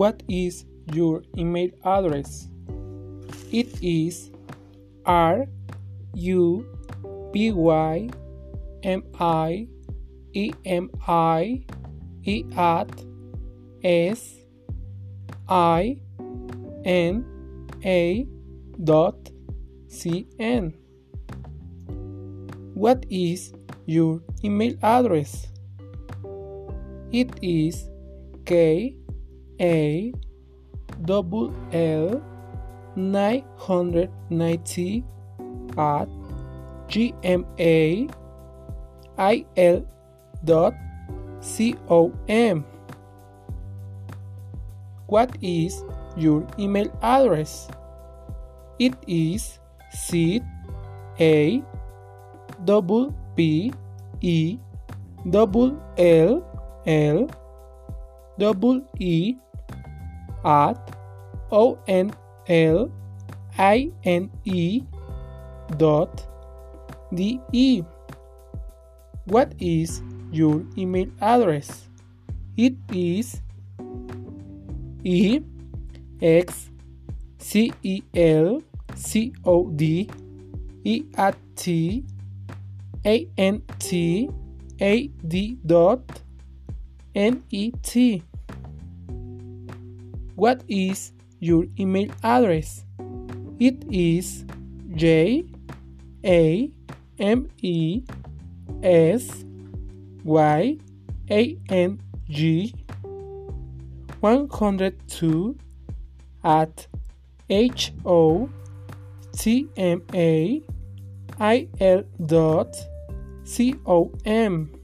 What is your email address? It is R U B Y M I E M I E at S I N A dot C N. What is your email address? It is K A double L nine hundred ninety at gmail dot com. What is your email address? It is C A double P E double L L double E at O N L I N E dot D E. What is your email address? It is E X C E L C O D E at T A N T A D dot N E T. What is your email address? It is J A M E S Y A N G 102 at H O T M A I L dot C O M.